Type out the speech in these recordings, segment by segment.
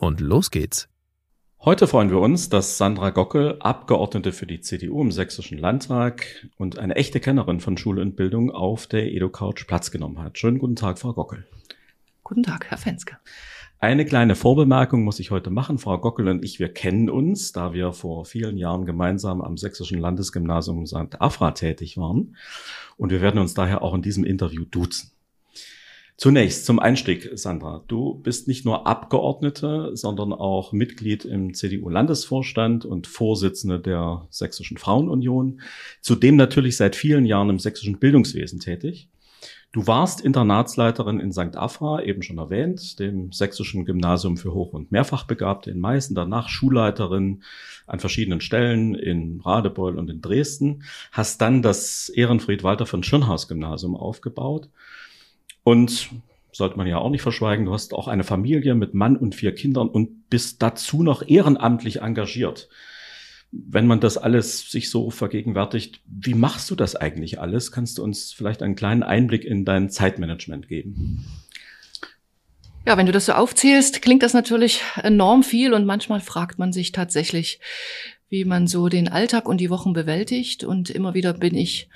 Und los geht's. Heute freuen wir uns, dass Sandra Gockel, Abgeordnete für die CDU im Sächsischen Landtag und eine echte Kennerin von Schule und Bildung auf der EdoCouch Platz genommen hat. Schönen guten Tag, Frau Gockel. Guten Tag, Herr Fenske. Eine kleine Vorbemerkung muss ich heute machen. Frau Gockel und ich, wir kennen uns, da wir vor vielen Jahren gemeinsam am Sächsischen Landesgymnasium St. Afra tätig waren. Und wir werden uns daher auch in diesem Interview duzen. Zunächst zum Einstieg, Sandra. Du bist nicht nur Abgeordnete, sondern auch Mitglied im CDU-Landesvorstand und Vorsitzende der Sächsischen Frauenunion. Zudem natürlich seit vielen Jahren im sächsischen Bildungswesen tätig. Du warst Internatsleiterin in St. Afra, eben schon erwähnt, dem sächsischen Gymnasium für Hoch- und Mehrfachbegabte in Meißen, danach Schulleiterin an verschiedenen Stellen in Radebeul und in Dresden, hast dann das Ehrenfried Walter von Schirnhaus Gymnasium aufgebaut und sollte man ja auch nicht verschweigen, du hast auch eine Familie mit Mann und vier Kindern und bist dazu noch ehrenamtlich engagiert. Wenn man das alles sich so vergegenwärtigt, wie machst du das eigentlich alles? Kannst du uns vielleicht einen kleinen Einblick in dein Zeitmanagement geben? Ja, wenn du das so aufzählst, klingt das natürlich enorm viel und manchmal fragt man sich tatsächlich, wie man so den Alltag und die Wochen bewältigt. Und immer wieder bin ich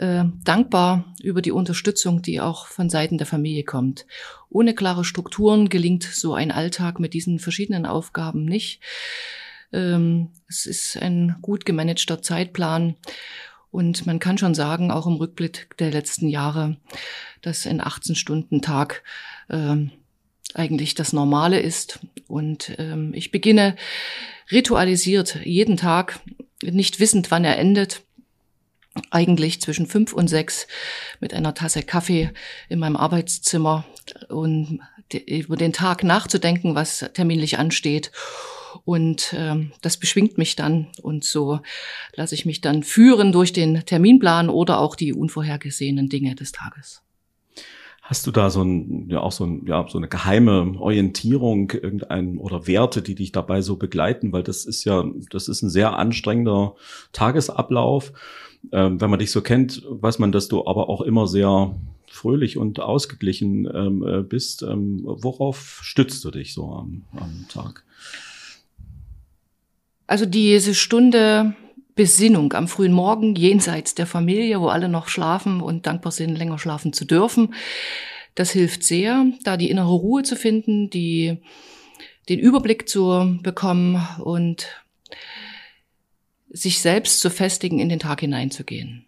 äh, dankbar über die Unterstützung, die auch von Seiten der Familie kommt. Ohne klare Strukturen gelingt so ein Alltag mit diesen verschiedenen Aufgaben nicht. Ähm, es ist ein gut gemanagter Zeitplan und man kann schon sagen, auch im Rückblick der letzten Jahre, dass ein 18-Stunden-Tag äh, eigentlich das Normale ist. Und ähm, ich beginne ritualisiert jeden Tag, nicht wissend, wann er endet eigentlich zwischen fünf und sechs mit einer Tasse Kaffee in meinem Arbeitszimmer und über den Tag nachzudenken, was terminlich ansteht. Und ähm, das beschwingt mich dann und so lasse ich mich dann führen durch den Terminplan oder auch die unvorhergesehenen Dinge des Tages. Hast du da so ein, ja auch so, ein, ja, so eine geheime Orientierung, irgendein oder Werte, die dich dabei so begleiten? Weil das ist ja, das ist ein sehr anstrengender Tagesablauf. Ähm, wenn man dich so kennt, weiß man, dass du aber auch immer sehr fröhlich und ausgeglichen ähm, äh, bist. Ähm, worauf stützt du dich so am, am Tag? Also diese Stunde Besinnung am frühen Morgen jenseits der Familie, wo alle noch schlafen und dankbar sind, länger schlafen zu dürfen. Das hilft sehr, da die innere Ruhe zu finden, die, den Überblick zu bekommen und sich selbst zu festigen, in den Tag hineinzugehen.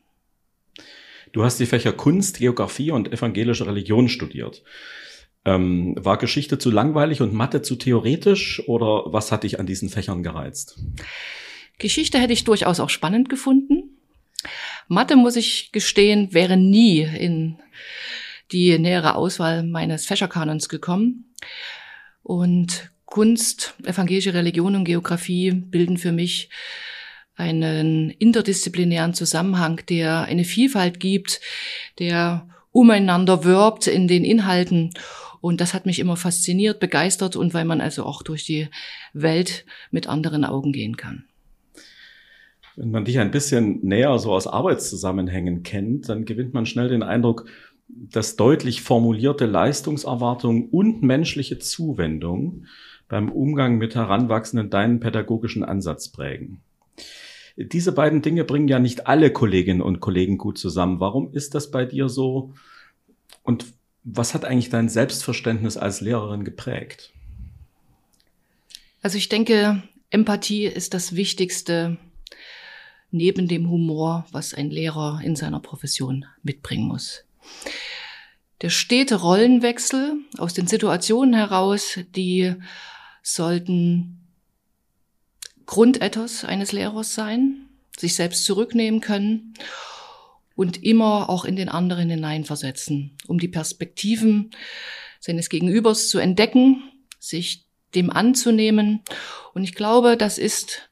Du hast die Fächer Kunst, Geografie und evangelische Religion studiert. Ähm, war Geschichte zu langweilig und Mathe zu theoretisch oder was hat dich an diesen Fächern gereizt? Geschichte hätte ich durchaus auch spannend gefunden. Mathe, muss ich gestehen, wäre nie in die nähere Auswahl meines Fächerkanons gekommen. Und Kunst, evangelische Religion und Geografie bilden für mich einen interdisziplinären Zusammenhang, der eine Vielfalt gibt, der umeinander wirbt in den Inhalten. Und das hat mich immer fasziniert, begeistert und weil man also auch durch die Welt mit anderen Augen gehen kann. Wenn man dich ein bisschen näher so aus Arbeitszusammenhängen kennt, dann gewinnt man schnell den Eindruck, dass deutlich formulierte Leistungserwartungen und menschliche Zuwendung beim Umgang mit Heranwachsenden deinen pädagogischen Ansatz prägen. Diese beiden Dinge bringen ja nicht alle Kolleginnen und Kollegen gut zusammen. Warum ist das bei dir so? Und was hat eigentlich dein Selbstverständnis als Lehrerin geprägt? Also ich denke, Empathie ist das Wichtigste neben dem Humor, was ein Lehrer in seiner Profession mitbringen muss. Der stete Rollenwechsel aus den Situationen heraus, die sollten Grundethos eines Lehrers sein, sich selbst zurücknehmen können und immer auch in den anderen hineinversetzen, um die Perspektiven seines Gegenübers zu entdecken, sich dem anzunehmen. Und ich glaube, das ist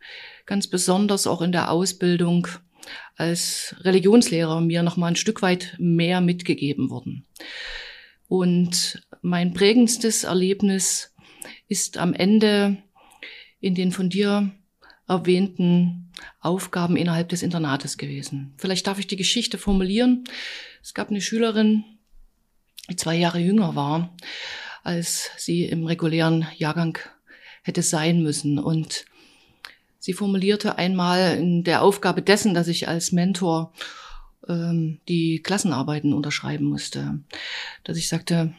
ganz besonders auch in der Ausbildung als Religionslehrer mir noch mal ein Stück weit mehr mitgegeben worden. Und mein prägendstes Erlebnis ist am Ende in den von dir erwähnten Aufgaben innerhalb des Internates gewesen. Vielleicht darf ich die Geschichte formulieren. Es gab eine Schülerin, die zwei Jahre jünger war, als sie im regulären Jahrgang hätte sein müssen. Und sie formulierte einmal in der Aufgabe dessen, dass ich als Mentor ähm, die Klassenarbeiten unterschreiben musste, dass ich sagte,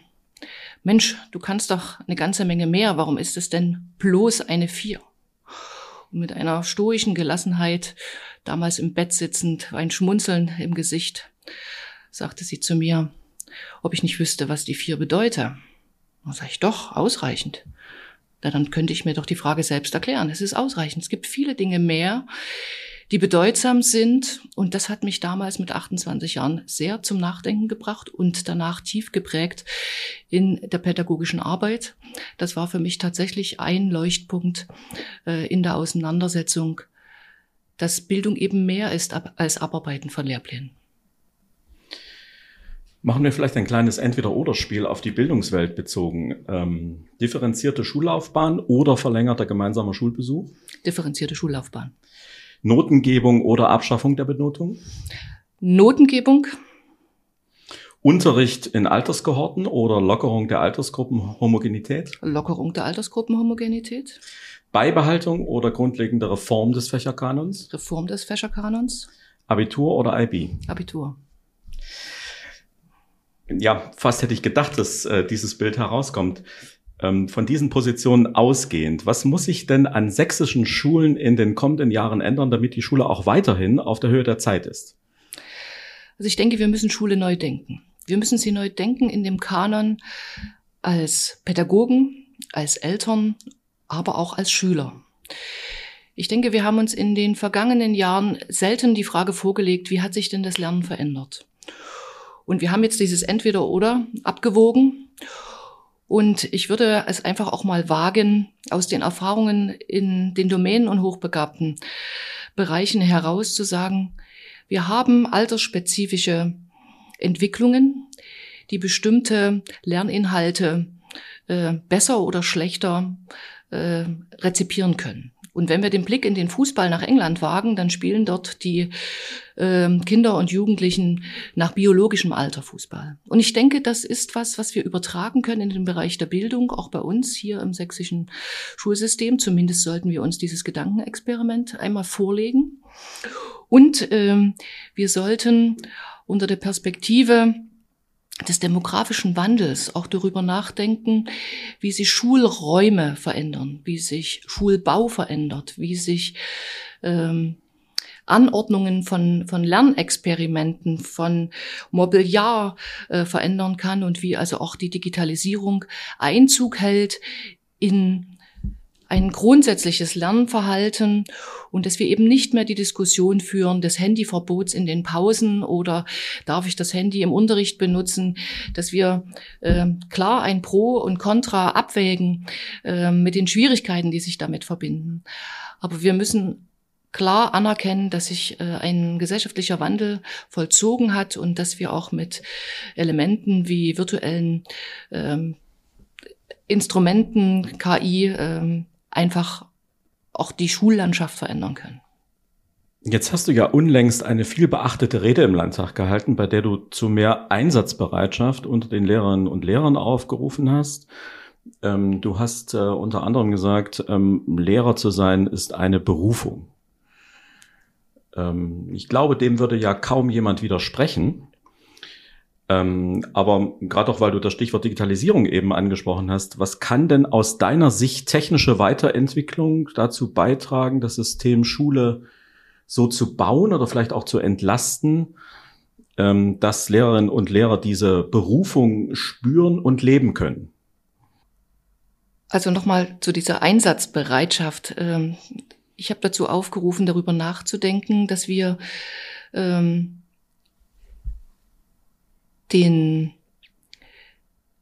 Mensch, du kannst doch eine ganze Menge mehr. Warum ist es denn bloß eine Vier? Und mit einer stoischen Gelassenheit, damals im Bett sitzend, ein Schmunzeln im Gesicht, sagte sie zu mir, ob ich nicht wüsste, was die Vier bedeute. Dann sage ich, doch, ausreichend. Na, dann könnte ich mir doch die Frage selbst erklären. Es ist ausreichend. Es gibt viele Dinge mehr, die bedeutsam sind. Und das hat mich damals mit 28 Jahren sehr zum Nachdenken gebracht und danach tief geprägt in der pädagogischen Arbeit. Das war für mich tatsächlich ein Leuchtpunkt äh, in der Auseinandersetzung, dass Bildung eben mehr ist als Abarbeiten von Lehrplänen. Machen wir vielleicht ein kleines Entweder-Oder-Spiel auf die Bildungswelt bezogen. Ähm, differenzierte Schullaufbahn oder verlängerter gemeinsamer Schulbesuch? Differenzierte Schullaufbahn. Notengebung oder Abschaffung der Benotung? Notengebung. Unterricht in Alterskohorten oder Lockerung der Altersgruppenhomogenität? Lockerung der Altersgruppenhomogenität. Beibehaltung oder grundlegende Reform des Fächerkanons? Reform des Fächerkanons. Abitur oder IB? Abitur ja, fast hätte ich gedacht, dass äh, dieses Bild herauskommt. Ähm, von diesen Positionen ausgehend, was muss sich denn an sächsischen Schulen in den kommenden Jahren ändern, damit die Schule auch weiterhin auf der Höhe der Zeit ist? Also ich denke, wir müssen Schule neu denken. Wir müssen sie neu denken in dem Kanon als Pädagogen, als Eltern, aber auch als Schüler. Ich denke, wir haben uns in den vergangenen Jahren selten die Frage vorgelegt, wie hat sich denn das Lernen verändert? Und wir haben jetzt dieses Entweder-Oder abgewogen. Und ich würde es einfach auch mal wagen, aus den Erfahrungen in den Domänen und hochbegabten Bereichen heraus zu sagen, wir haben altersspezifische Entwicklungen, die bestimmte Lerninhalte äh, besser oder schlechter äh, rezipieren können. Und wenn wir den Blick in den Fußball nach England wagen, dann spielen dort die äh, Kinder und Jugendlichen nach biologischem Alter Fußball. Und ich denke, das ist was, was wir übertragen können in den Bereich der Bildung, auch bei uns hier im sächsischen Schulsystem. Zumindest sollten wir uns dieses Gedankenexperiment einmal vorlegen. Und ähm, wir sollten unter der Perspektive des demografischen Wandels auch darüber nachdenken, wie sich Schulräume verändern, wie sich Schulbau verändert, wie sich ähm, Anordnungen von, von Lernexperimenten, von Mobiliar äh, verändern kann und wie also auch die Digitalisierung Einzug hält in ein grundsätzliches Lernverhalten und dass wir eben nicht mehr die Diskussion führen des Handyverbots in den Pausen oder darf ich das Handy im Unterricht benutzen, dass wir äh, klar ein Pro und Contra abwägen äh, mit den Schwierigkeiten, die sich damit verbinden. Aber wir müssen klar anerkennen, dass sich äh, ein gesellschaftlicher Wandel vollzogen hat und dass wir auch mit Elementen wie virtuellen ähm, Instrumenten, KI, ähm, einfach auch die Schullandschaft verändern können. Jetzt hast du ja unlängst eine viel beachtete Rede im Landtag gehalten, bei der du zu mehr Einsatzbereitschaft unter den Lehrerinnen und Lehrern aufgerufen hast. Ähm, du hast äh, unter anderem gesagt, ähm, Lehrer zu sein ist eine Berufung. Ähm, ich glaube, dem würde ja kaum jemand widersprechen. Ähm, aber gerade auch, weil du das Stichwort Digitalisierung eben angesprochen hast, was kann denn aus deiner Sicht technische Weiterentwicklung dazu beitragen, das System Schule so zu bauen oder vielleicht auch zu entlasten, ähm, dass Lehrerinnen und Lehrer diese Berufung spüren und leben können? Also nochmal zu dieser Einsatzbereitschaft. Ähm, ich habe dazu aufgerufen, darüber nachzudenken, dass wir den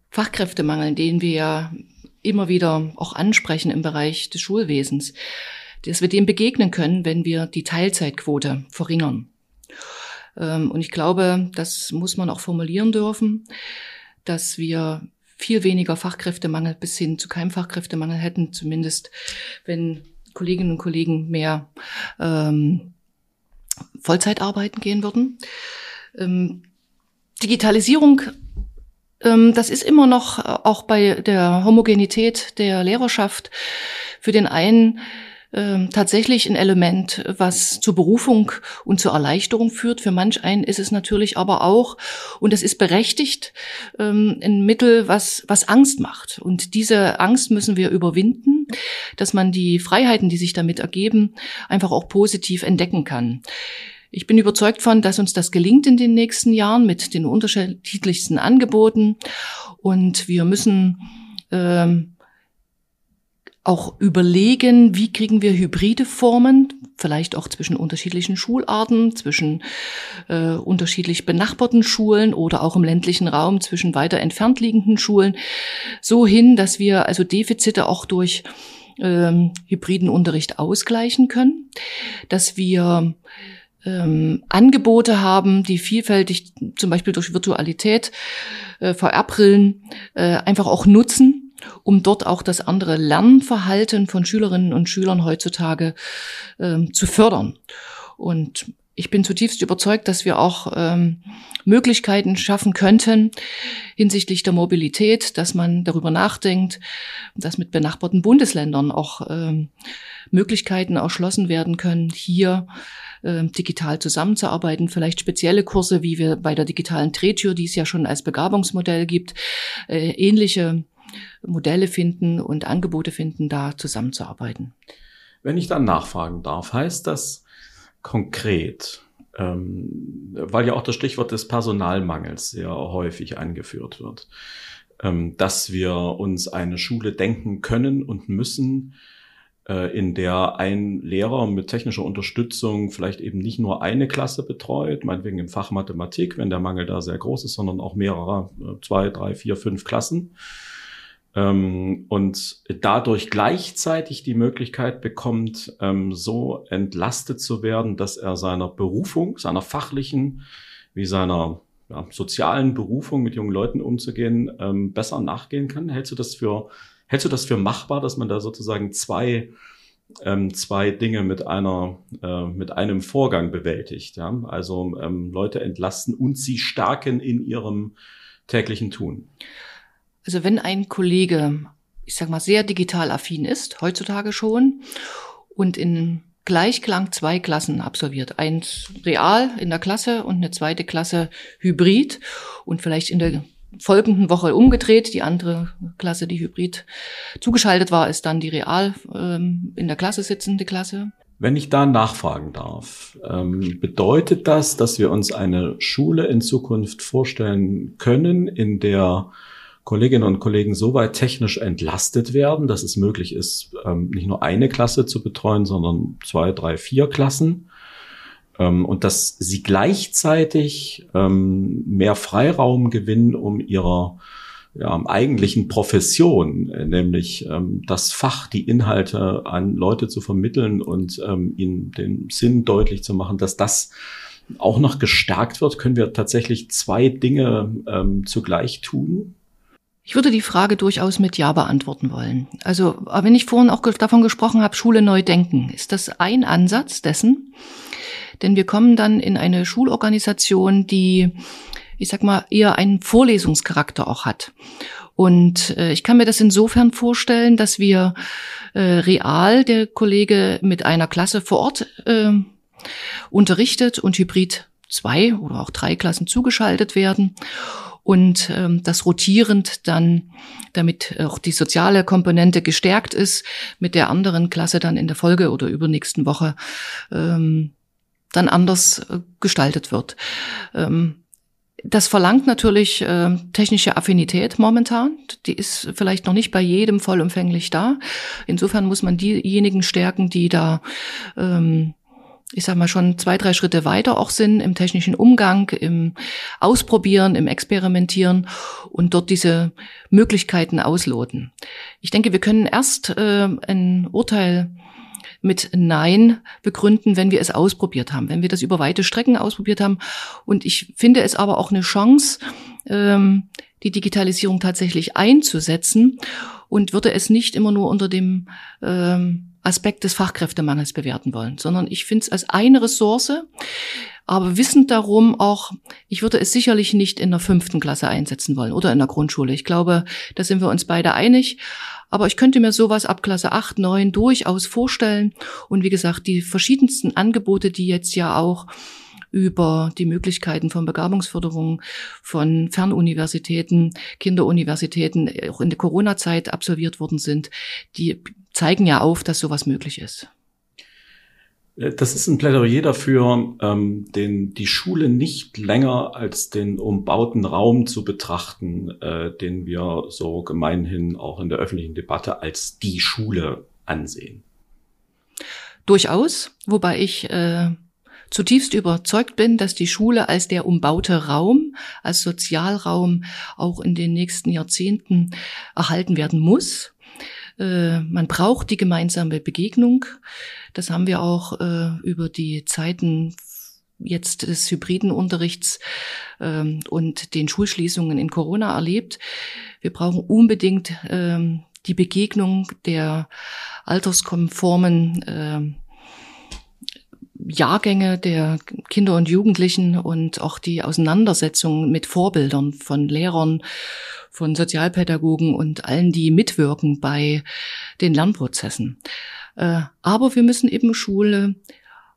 Fachkräftemangel, den wir immer wieder auch ansprechen im Bereich des Schulwesens, dass wir dem begegnen können, wenn wir die Teilzeitquote verringern. Ähm, und ich glaube, das muss man auch formulieren dürfen, dass wir viel weniger Fachkräftemangel bis hin zu keinem Fachkräftemangel hätten, zumindest wenn Kolleginnen und Kollegen mehr ähm, Vollzeit arbeiten gehen würden. Ähm, Digitalisierung, ähm, das ist immer noch äh, auch bei der Homogenität der Lehrerschaft für den einen ähm, tatsächlich ein Element, was zur Berufung und zur Erleichterung führt. Für manch einen ist es natürlich aber auch, und es ist berechtigt, ähm, ein Mittel, was, was Angst macht. Und diese Angst müssen wir überwinden, dass man die Freiheiten, die sich damit ergeben, einfach auch positiv entdecken kann. Ich bin überzeugt von, dass uns das gelingt in den nächsten Jahren mit den unterschiedlichsten Angeboten. Und wir müssen ähm, auch überlegen, wie kriegen wir hybride Formen, vielleicht auch zwischen unterschiedlichen Schularten, zwischen äh, unterschiedlich benachbarten Schulen oder auch im ländlichen Raum zwischen weiter entfernt liegenden Schulen, so hin, dass wir also Defizite auch durch ähm, hybriden Unterricht ausgleichen können, dass wir ähm, Angebote haben, die vielfältig, zum Beispiel durch Virtualität, äh, VR-Brillen, äh, einfach auch nutzen um dort auch das andere Lernverhalten von Schülerinnen und Schülern heutzutage ähm, zu fördern. Und ich bin zutiefst überzeugt, dass wir auch ähm, Möglichkeiten schaffen könnten hinsichtlich der Mobilität, dass man darüber nachdenkt, dass mit benachbarten Bundesländern auch ähm, Möglichkeiten erschlossen werden können, hier äh, digital zusammenzuarbeiten, vielleicht spezielle Kurse, wie wir bei der digitalen Drehtür, die es ja schon als Begabungsmodell gibt, äh, ähnliche Modelle finden und Angebote finden, da zusammenzuarbeiten. Wenn ich dann nachfragen darf, heißt das konkret, ähm, weil ja auch das Stichwort des Personalmangels sehr häufig angeführt wird, ähm, dass wir uns eine Schule denken können und müssen, in der ein Lehrer mit technischer Unterstützung vielleicht eben nicht nur eine Klasse betreut, meinetwegen im Fach Mathematik, wenn der Mangel da sehr groß ist, sondern auch mehrere, äh, zwei, drei, vier, fünf Klassen ähm, und dadurch gleichzeitig die Möglichkeit bekommt, ähm, so entlastet zu werden, dass er seiner Berufung, seiner fachlichen wie seiner sozialen Berufung mit jungen Leuten umzugehen, ähm, besser nachgehen kann. Hältst du das für hältst du das für machbar, dass man da sozusagen zwei ähm, zwei Dinge mit einer äh, mit einem Vorgang bewältigt? Ja? Also ähm, Leute entlasten und sie stärken in ihrem täglichen Tun. Also wenn ein Kollege, ich sag mal, sehr digital affin ist, heutzutage schon, und in Gleichklang zwei Klassen absolviert. Eins real in der Klasse und eine zweite Klasse hybrid und vielleicht in der folgenden Woche umgedreht. Die andere Klasse, die hybrid zugeschaltet war, ist dann die real ähm, in der Klasse sitzende Klasse. Wenn ich da nachfragen darf, ähm, bedeutet das, dass wir uns eine Schule in Zukunft vorstellen können, in der Kolleginnen und Kollegen so weit technisch entlastet werden, dass es möglich ist, ähm, nicht nur eine Klasse zu betreuen, sondern zwei, drei, vier Klassen. Ähm, und dass sie gleichzeitig ähm, mehr Freiraum gewinnen, um ihrer ja, eigentlichen Profession, äh, nämlich ähm, das Fach, die Inhalte an Leute zu vermitteln und ähm, ihnen den Sinn deutlich zu machen, dass das auch noch gestärkt wird, können wir tatsächlich zwei Dinge ähm, zugleich tun. Ich würde die Frage durchaus mit Ja beantworten wollen. Also, wenn ich vorhin auch davon gesprochen habe, Schule neu denken, ist das ein Ansatz dessen? Denn wir kommen dann in eine Schulorganisation, die, ich sag mal, eher einen Vorlesungscharakter auch hat. Und äh, ich kann mir das insofern vorstellen, dass wir äh, real der Kollege mit einer Klasse vor Ort äh, unterrichtet und hybrid zwei oder auch drei Klassen zugeschaltet werden und ähm, das rotierend dann, damit auch die soziale Komponente gestärkt ist, mit der anderen Klasse dann in der Folge oder übernächsten Woche ähm, dann anders äh, gestaltet wird. Ähm, das verlangt natürlich äh, technische Affinität momentan. Die ist vielleicht noch nicht bei jedem vollumfänglich da. Insofern muss man diejenigen stärken, die da ähm, ich sag mal, schon zwei, drei Schritte weiter auch sind im technischen Umgang, im Ausprobieren, im Experimentieren und dort diese Möglichkeiten ausloten. Ich denke, wir können erst äh, ein Urteil mit Nein begründen, wenn wir es ausprobiert haben, wenn wir das über weite Strecken ausprobiert haben. Und ich finde es aber auch eine Chance, ähm, die Digitalisierung tatsächlich einzusetzen und würde es nicht immer nur unter dem ähm, Aspekt des Fachkräftemangels bewerten wollen, sondern ich finde es als eine Ressource, aber wissend darum auch, ich würde es sicherlich nicht in der fünften Klasse einsetzen wollen oder in der Grundschule. Ich glaube, da sind wir uns beide einig. Aber ich könnte mir sowas ab Klasse 8, 9 durchaus vorstellen. Und wie gesagt, die verschiedensten Angebote, die jetzt ja auch über die Möglichkeiten von Begabungsförderung, von Fernuniversitäten, Kinderuniversitäten auch in der Corona-Zeit absolviert worden sind, die zeigen ja auf, dass sowas möglich ist. Äh, das ist ein Plädoyer dafür, ähm, den, die Schule nicht länger als den umbauten Raum zu betrachten, äh, den wir so gemeinhin auch in der öffentlichen Debatte als die Schule ansehen. Durchaus, wobei ich äh, zutiefst überzeugt bin, dass die Schule als der umbaute Raum, als Sozialraum auch in den nächsten Jahrzehnten erhalten werden muss. Äh, man braucht die gemeinsame Begegnung. Das haben wir auch äh, über die Zeiten jetzt des hybriden Unterrichts ähm, und den Schulschließungen in Corona erlebt. Wir brauchen unbedingt ähm, die Begegnung der alterskonformen ähm, Jahrgänge der Kinder und Jugendlichen und auch die Auseinandersetzung mit Vorbildern von Lehrern, von Sozialpädagogen und allen, die mitwirken bei den Lernprozessen. Äh, aber wir müssen eben Schule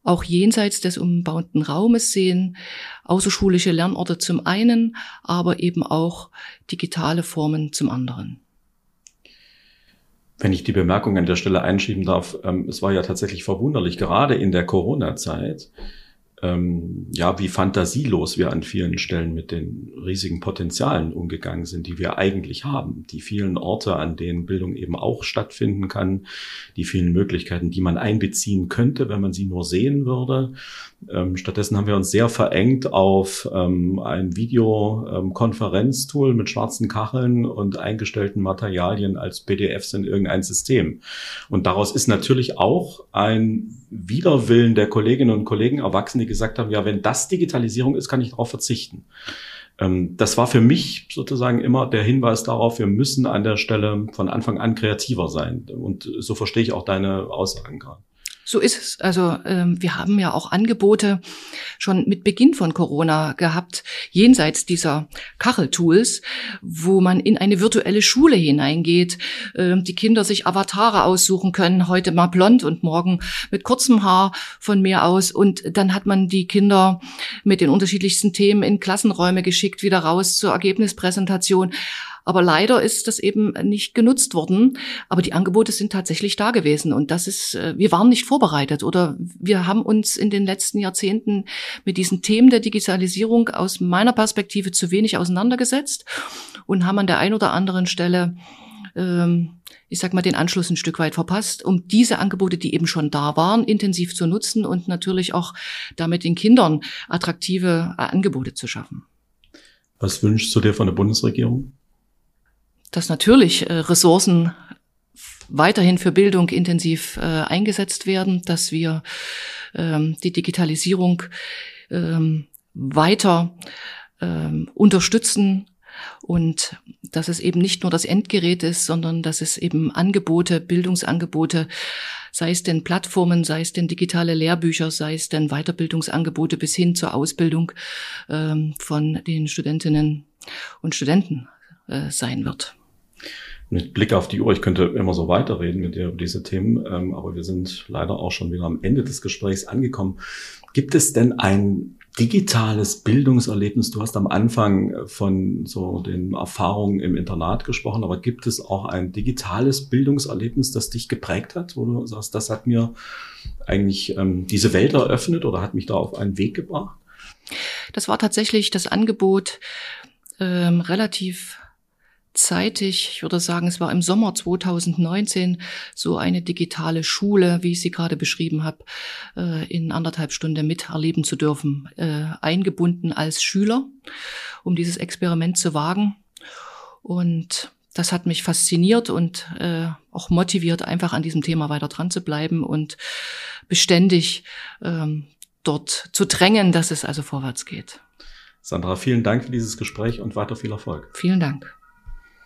auch jenseits des umbauten Raumes sehen, außerschulische Lernorte zum einen, aber eben auch digitale Formen zum anderen. Wenn ich die Bemerkung an der Stelle einschieben darf, ähm, es war ja tatsächlich verwunderlich, gerade in der Corona-Zeit, ähm, ja, wie fantasielos wir an vielen Stellen mit den riesigen Potenzialen umgegangen sind, die wir eigentlich haben. Die vielen Orte, an denen Bildung eben auch stattfinden kann, die vielen Möglichkeiten, die man einbeziehen könnte, wenn man sie nur sehen würde. Ähm, stattdessen haben wir uns sehr verengt auf ähm, ein Videokonferenztool ähm, mit schwarzen Kacheln und eingestellten Materialien als PDFs in irgendein System. Und daraus ist natürlich auch ein Widerwillen der Kolleginnen und Kollegen erwachsen, die gesagt haben, ja, wenn das Digitalisierung ist, kann ich darauf verzichten. Ähm, das war für mich sozusagen immer der Hinweis darauf, wir müssen an der Stelle von Anfang an kreativer sein. Und so verstehe ich auch deine Aussagen gerade. So ist es. Also ähm, wir haben ja auch Angebote schon mit Beginn von Corona gehabt, jenseits dieser Kacheltools, wo man in eine virtuelle Schule hineingeht, ähm, die Kinder sich Avatare aussuchen können, heute mal blond und morgen mit kurzem Haar von mir aus. Und dann hat man die Kinder mit den unterschiedlichsten Themen in Klassenräume geschickt, wieder raus zur Ergebnispräsentation. Aber leider ist das eben nicht genutzt worden. Aber die Angebote sind tatsächlich da gewesen. Und das ist, äh, wir waren nicht vorbereitet oder wir haben uns in den letzten Jahrzehnten mit diesen Themen der Digitalisierung aus meiner Perspektive zu wenig auseinandergesetzt und haben an der einen oder anderen Stelle ähm, ich sag mal, den Anschluss ein Stück weit verpasst, um diese Angebote, die eben schon da waren, intensiv zu nutzen und natürlich auch damit den Kindern attraktive äh, Angebote zu schaffen. Was wünschst du dir von der Bundesregierung? Dass natürlich äh, Ressourcen weiterhin für Bildung intensiv äh, eingesetzt werden, dass wir ähm, die Digitalisierung ähm, weiter ähm, unterstützen und dass es eben nicht nur das Endgerät ist, sondern dass es eben Angebote, Bildungsangebote, sei es denn Plattformen, sei es denn digitale Lehrbücher, sei es denn Weiterbildungsangebote bis hin zur Ausbildung ähm, von den Studentinnen und Studenten äh, sein wird mit Blick auf die Uhr, ich könnte immer so weiterreden mit dir über diese Themen, ähm, aber wir sind leider auch schon wieder am Ende des Gesprächs angekommen. Gibt es denn ein digitales Bildungserlebnis? Du hast am Anfang von so den Erfahrungen im Internat gesprochen, aber gibt es auch ein digitales Bildungserlebnis, das dich geprägt hat, wo du sagst, das hat mir eigentlich ähm, diese Welt eröffnet oder hat mich da auf einen Weg gebracht? Das war tatsächlich das Angebot ähm, relativ zeitig, ich würde sagen, es war im Sommer 2019, so eine digitale Schule, wie ich sie gerade beschrieben habe, äh, in anderthalb Stunden miterleben zu dürfen, äh, eingebunden als Schüler, um dieses Experiment zu wagen. Und das hat mich fasziniert und äh, auch motiviert, einfach an diesem Thema weiter dran zu bleiben und beständig ähm, dort zu drängen, dass es also vorwärts geht. Sandra, vielen Dank für dieses Gespräch und weiter viel Erfolg. Vielen Dank.